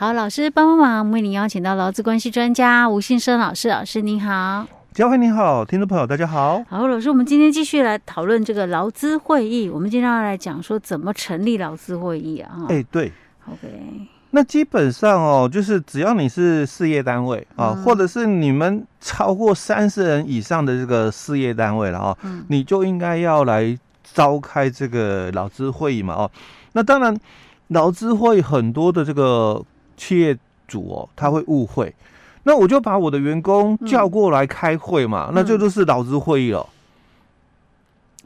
好，老师帮帮忙，为您邀请到劳资关系专家吴信生老师，老师您好。嘉惠你好，听众朋友大家好。好，老师，我们今天继续来讨论这个劳资会议。我们今天要来讲说怎么成立劳资会议啊？哎，对，OK。那基本上哦，就是只要你是事业单位啊，嗯、或者是你们超过三十人以上的这个事业单位了啊，嗯、你就应该要来召开这个劳资会议嘛哦。那当然，劳资会很多的这个企业主哦，他会误会。那我就把我的员工叫过来开会嘛，嗯、那这就是劳资会议了。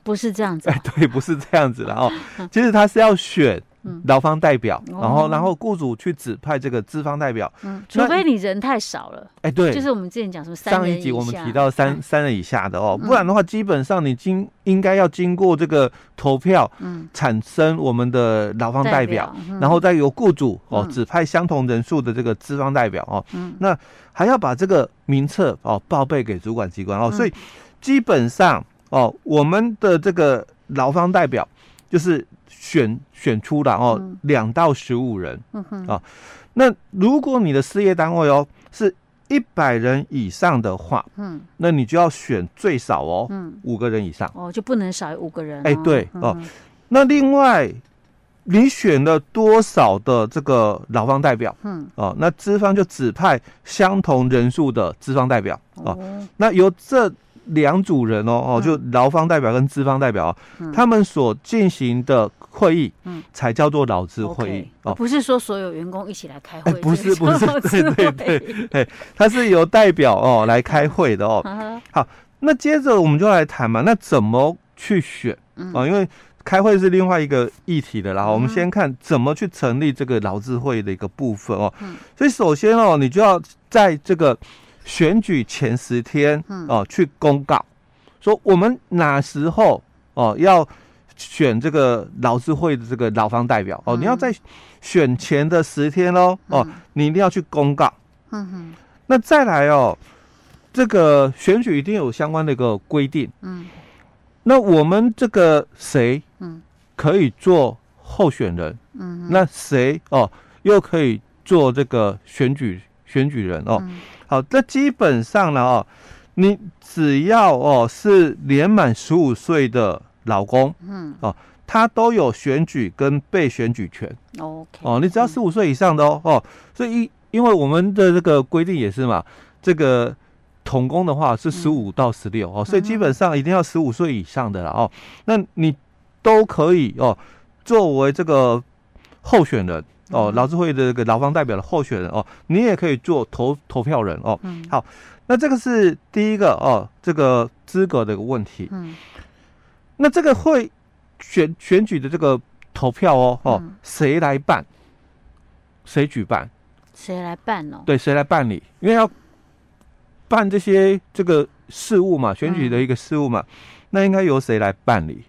不是这样子、啊，哎，对，不是这样子的哦。其实他是要选。劳方代表，然后然后雇主去指派这个资方代表，嗯，除非你人太少了，哎，对，就是我们之前讲什么上一集我们提到三三人以下的哦，不然的话，基本上你经应该要经过这个投票，嗯，产生我们的劳方代表，然后再由雇主哦指派相同人数的这个资方代表哦，嗯，那还要把这个名册哦报备给主管机关哦，所以基本上哦，我们的这个劳方代表就是。选选出了哦，两到十五人，嗯哼。啊，那如果你的事业单位哦是一百人以上的话，嗯，那你就要选最少哦，嗯，五个人以上。哦，就不能少于五个人，哎，对哦，那另外你选了多少的这个劳方代表，嗯，哦，那资方就指派相同人数的资方代表，哦，那由这。两组人哦哦，就劳方代表跟资方代表，嗯、他们所进行的会议，嗯，才叫做劳资会议哦，不是说所有员工一起来开会，不是不是，对对对对，他 是由代表哦来开会的哦。好，那接着我们就来谈嘛，那怎么去选？啊？因为开会是另外一个议题的啦，我们先看怎么去成立这个劳资会议的一个部分哦。所以首先哦，你就要在这个。选举前十天哦，去公告说我们哪时候哦要选这个劳资会的这个劳方代表哦，你要在选前的十天喽哦，你一定要去公告。嗯哼，那再来哦，这个选举一定有相关的一个规定。嗯，那我们这个谁嗯可以做候选人？嗯，那谁哦又可以做这个选举选举人哦？好，这基本上呢哦，你只要哦是年满十五岁的老公，嗯哦，他都有选举跟被选举权。OK，哦，你只要十五岁以上的哦哦，所以因因为我们的这个规定也是嘛，这个童工的话是十五到十六哦，所以基本上一定要十五岁以上的了哦，那你都可以哦作为这个候选人。哦，劳资会的这个劳方代表的候选人哦，你也可以做投投票人哦。嗯，好，那这个是第一个哦，这个资格的一个问题。嗯，那这个会选选举的这个投票哦哦，谁来办？谁举办？谁来办哦？对，谁来办理？因为要办这些这个事务嘛，选举的一个事务嘛，嗯，那应该由谁来办理？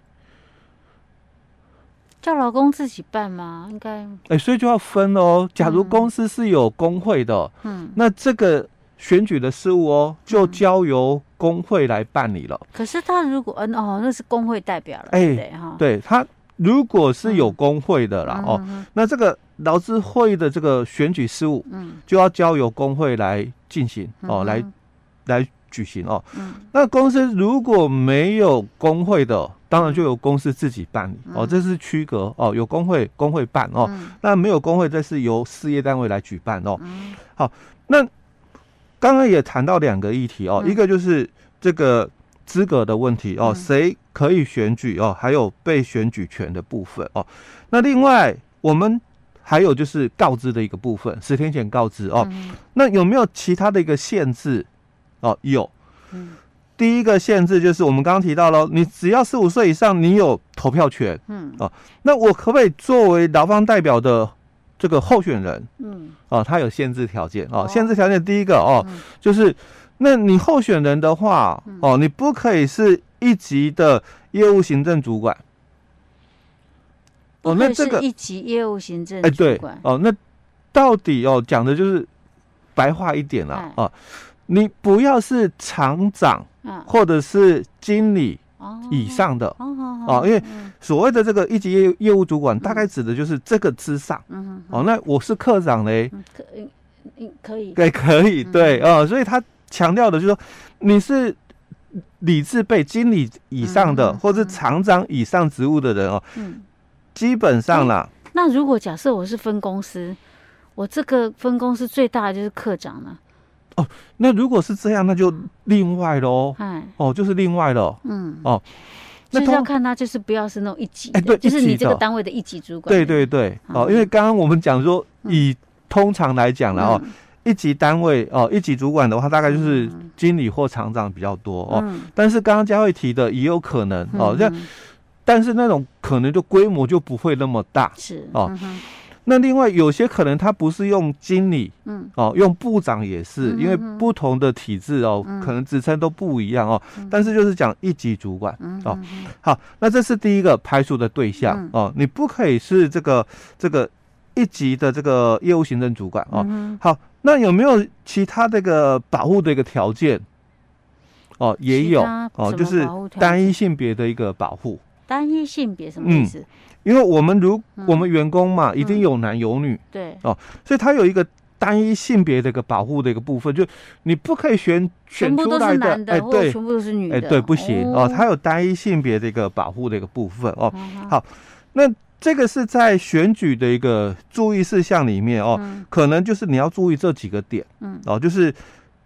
叫劳工自己办吗？应该哎、欸，所以就要分哦。假如公司是有工会的，嗯，那这个选举的事务哦，就交由工会来办理了。可是他如果嗯哦，那是工会代表了，哎、欸，对哈，对他如果是有工会的啦、嗯、哦，那这个劳资会的这个选举事务，嗯，就要交由工会来进行哦，来来举行哦。嗯，那公司如果没有工会的。当然就由公司自己办理哦，这是区隔哦。有工会，工会办哦。那没有工会，这是由事业单位来举办哦。好，那刚刚也谈到两个议题哦，一个就是这个资格的问题哦，谁可以选举哦，还有被选举权的部分哦。那另外我们还有就是告知的一个部分，十天前告知哦。那有没有其他的一个限制哦？有。第一个限制就是我们刚刚提到了，你只要十五岁以上，你有投票权。嗯，哦，那我可不可以作为劳方代表的这个候选人？嗯，哦，他有限制条件哦。限制条件第一个哦，就是那你候选人的话，哦，你不可以是一级的业务行政主管。哦，那这个一级业务行政哎对哦，那到底哦讲的就是白话一点了啊，你不要是厂长。或者是经理以上的。哦，因为所谓的这个一级业业务主管，大概指的就是这个之上。嗯，哦，那我是科长嘞，可可以，对，可以，对哦，所以他强调的就是说，你是理智被经理以上的，或是厂长以上职务的人哦，嗯，基本上啦。那如果假设我是分公司，我这个分公司最大的就是科长了。哦，那如果是这样，那就另外喽。哎，哦，就是另外了。嗯，哦，那要看他就是不要是那种一级，哎，对，就是你这个单位的一级主管。对对对，哦，因为刚刚我们讲说，以通常来讲了哦，一级单位哦，一级主管的话，大概就是经理或厂长比较多哦。但是刚刚佳慧提的也有可能哦，这样，但是那种可能就规模就不会那么大。是哦。那另外有些可能他不是用经理，嗯，哦，用部长也是，因为不同的体制哦，可能职称都不一样哦。但是就是讲一级主管哦。好，那这是第一个排除的对象哦，你不可以是这个这个一级的这个业务行政主管哦。好，那有没有其他这个保护的一个条件？哦，也有哦，就是单一性别的一个保护。单一性别什么意思？因为我们如我们员工嘛，一定有男有女，对。哦，所以他有一个单一性别的一个保护的一个部分，就你不可以选选出来的，哎，对，全部都是女的，哎，对，不行。哦，他有单一性别的一个保护的一个部分哦。好，那这个是在选举的一个注意事项里面哦，可能就是你要注意这几个点，嗯，哦，就是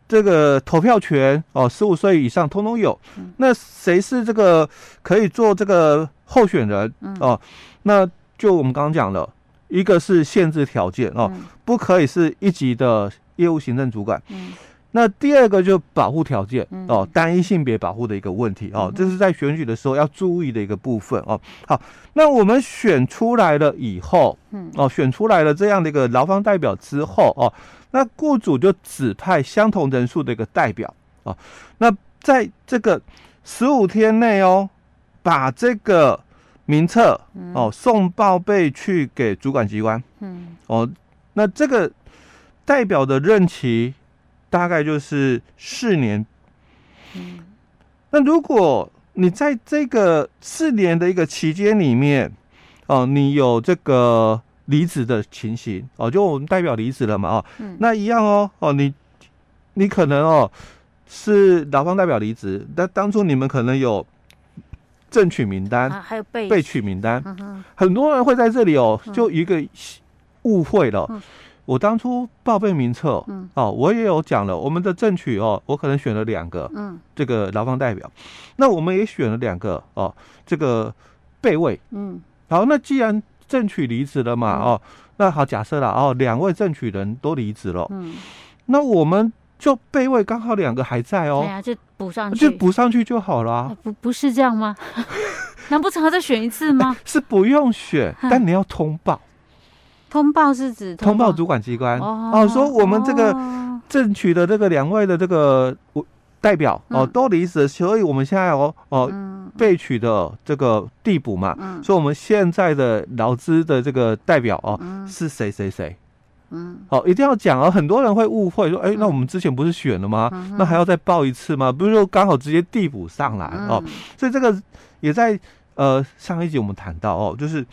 这个投票权哦，十五岁以上通通有，那谁是这个可以做这个候选人？哦？那就我们刚刚讲了，一个是限制条件哦，不可以是一级的业务行政主管。嗯，那第二个就保护条件哦，单一性别保护的一个问题哦，这是在选举的时候要注意的一个部分哦。好，那我们选出来了以后，嗯，哦，选出来了这样的一个劳方代表之后哦，那雇主就指派相同人数的一个代表哦，那在这个十五天内哦，把这个。名册哦，送报备去给主管机关。嗯，哦，那这个代表的任期大概就是四年。嗯，那如果你在这个四年的一个期间里面，哦，你有这个离职的情形，哦，就我们代表离职了嘛，哦，嗯，那一样哦，哦，你你可能哦是劳方代表离职，但当初你们可能有。正取名单，啊、还有被被取名单，嗯、很多人会在这里哦，就一个误会了。嗯、我当初报备名册，嗯、哦，我也有讲了，我们的正取哦，我可能选了两个，嗯，这个劳方代表，那我们也选了两个哦，这个备位，嗯，好，那既然正取离职了嘛，嗯、哦，那好，假设了哦，两位正取人都离职了，嗯，那我们。就备位刚好两个还在哦，对呀，就补上去，就补上去就好了，啊。不不是这样吗？难不成还再选一次吗？是不用选，但你要通报。通报是指通报主管机关哦，说我们这个正取的这个两位的这个代表哦都离职，所以我们现在哦哦被取的这个递补嘛，所以我们现在的劳资的这个代表哦是谁谁谁。嗯，好，一定要讲哦。很多人会误会说，哎，那我们之前不是选了吗？那还要再报一次吗？不是说刚好直接递补上来哦。所以这个也在呃上一集我们谈到哦，就是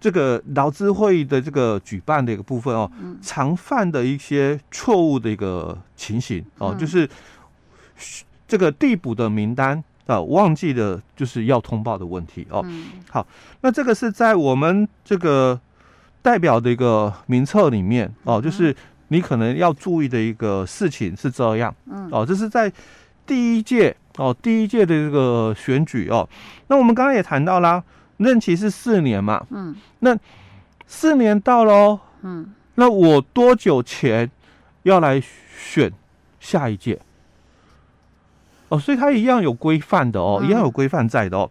这个劳资会议的这个举办的一个部分哦，常犯的一些错误的一个情形哦，就是这个递补的名单啊，忘记的就是要通报的问题哦。好，那这个是在我们这个。代表的一个名册里面哦，就是你可能要注意的一个事情是这样，嗯，哦，这是在第一届哦，第一届的这个选举哦，那我们刚刚也谈到啦，任期是四年嘛，嗯，那四年到喽，嗯，那我多久前要来选下一届？哦，所以它一样有规范的哦，一样有规范在的哦。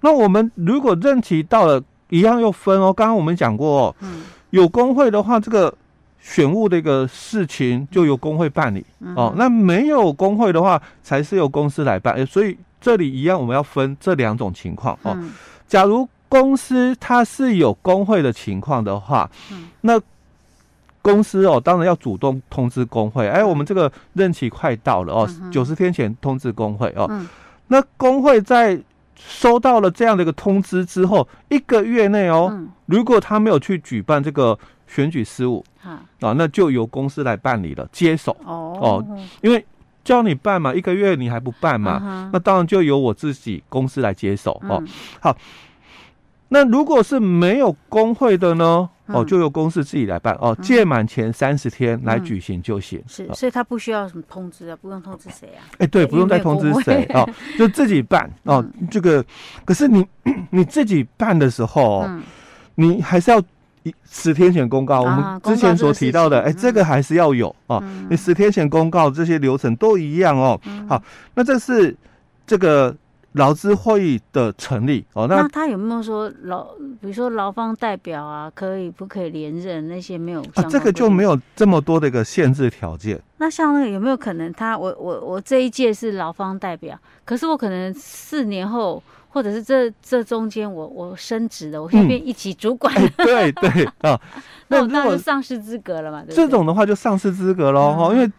那我们如果任期到了。一样又分哦，刚刚我们讲过哦，嗯，有工会的话，这个选务的一个事情就由工会办理哦。那没有工会的话，才是由公司来办。所以这里一样，我们要分这两种情况哦。假如公司它是有工会的情况的话，那公司哦，当然要主动通知工会，哎，我们这个任期快到了哦，九十天前通知工会哦。那工会在收到了这样的一个通知之后，一个月内哦，嗯、如果他没有去举办这个选举事务，啊，啊，那就由公司来办理了，接手。哦，哦，因为叫你办嘛，一个月你还不办嘛，嗯、那当然就由我自己公司来接手哦。好，那如果是没有工会的呢？哦，就由公司自己来办哦，届满前三十天来举行就行。是，所以他不需要什么通知啊，不用通知谁啊？哎，对，不用再通知谁哦，就自己办 哦。这个，可是你 你自己办的时候，你还是要十天前公告。我们之前所提到的，哎，这个还是要有哦。你十天前公告这些流程都一样哦。好，那这是这个。劳资会议的成立哦，那，他有没有说劳，比如说劳方代表啊，可以不可以连任？那些没有啊，这个就没有这么多的一个限制条件。那像那个有没有可能，他我我我这一届是劳方代表，可是我可能四年后，或者是这这中间我我升职了，我现在变一级主管了，嗯欸、对对啊，那那就丧失资格了嘛？对对，这种的话就丧失资格喽，哈、嗯，因为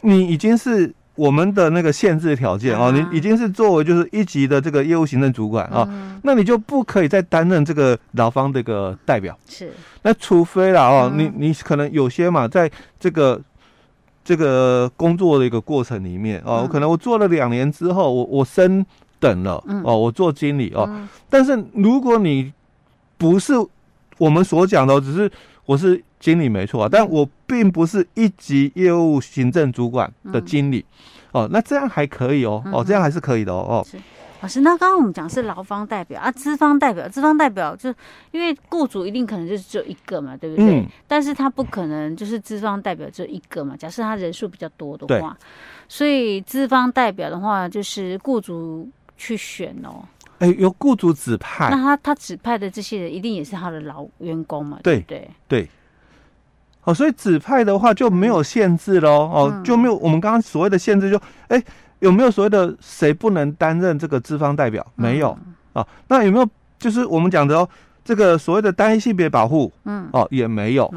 你已经是。我们的那个限制条件哦，你已经是作为就是一级的这个业务行政主管啊，那你就不可以再担任这个劳方这个代表。是，那除非了哦，你你可能有些嘛，在这个这个工作的一个过程里面哦，可能我做了两年之后，我我升等了哦，我做经理哦，但是如果你不是我们所讲的，只是我是。经理没错啊，但我并不是一级业务行政主管的经理，嗯、哦，那这样还可以哦，哦，这样还是可以的哦。哦，老师，那刚刚我们讲是劳方代表啊，资方代表，资方代表就因为雇主一定可能就是只有一个嘛，对不对？嗯、但是他不可能就是资方代表只有一个嘛，假设他人数比较多的话，所以资方代表的话就是雇主去选哦。哎，由雇主指派，那他他指派的这些人一定也是他的老员工嘛？对对对。对哦，所以指派的话就没有限制喽，哦，就没有我们刚刚所谓的限制就，就哎有没有所谓的谁不能担任这个资方代表？没有啊，那有没有就是我们讲的哦，这个所谓的单一性别保护？嗯，哦也没有，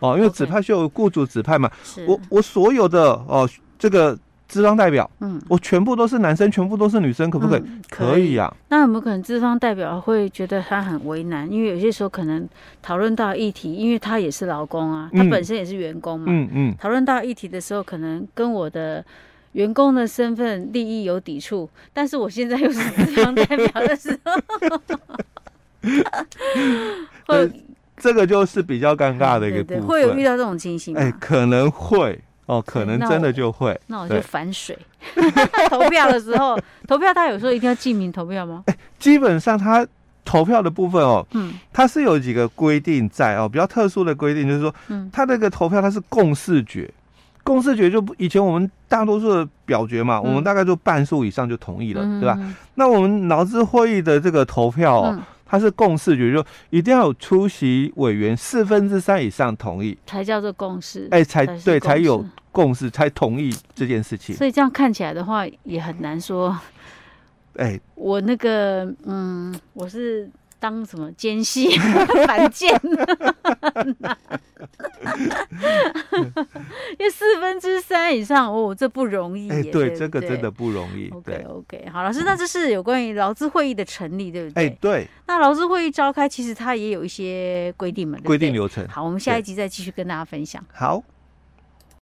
哦，因为指派是由雇主指派嘛，我我所有的哦这个。资方代表，嗯，我全部都是男生，全部都是女生，可不可以？嗯、可以呀、啊。那有没有可能资方代表会觉得他很为难？因为有些时候可能讨论到议题，因为他也是劳工啊，他本身也是员工嘛，嗯嗯。讨、嗯、论、嗯、到议题的时候，可能跟我的员工的身份利益有抵触，但是我现在又是资方代表的时候，会这个就是比较尴尬的一个部分。会有遇到这种情形吗？哎，可能会。哦，可能真的就会，那我，就反水。投票的时候，投票他有时候一定要记名投票吗？哎，基本上他投票的部分哦，嗯，他是有几个规定在哦，比较特殊的规定就是说，嗯，他那个投票他是共识决，共识决就以前我们大多数的表决嘛，嗯、我们大概就半数以上就同意了，嗯、对吧？那我们劳资会议的这个投票哦。嗯它是共识决，就一定要有出席委员四分之三以上同意，才叫做共识。哎，才对，才有共识，才同意这件事情。所以这样看起来的话，也很难说。哎，我那个，嗯，我是。当什么奸细 反间，因为四分之三以上哦，这不容易。哎，对，这个真的不容易。OK OK，好，老师，那这是有关于劳资会议的成立，对不对？哎，对。那劳资会议召开，其实它也有一些规定嘛，规定流程。好，我们下一集再继续跟大家分享。好。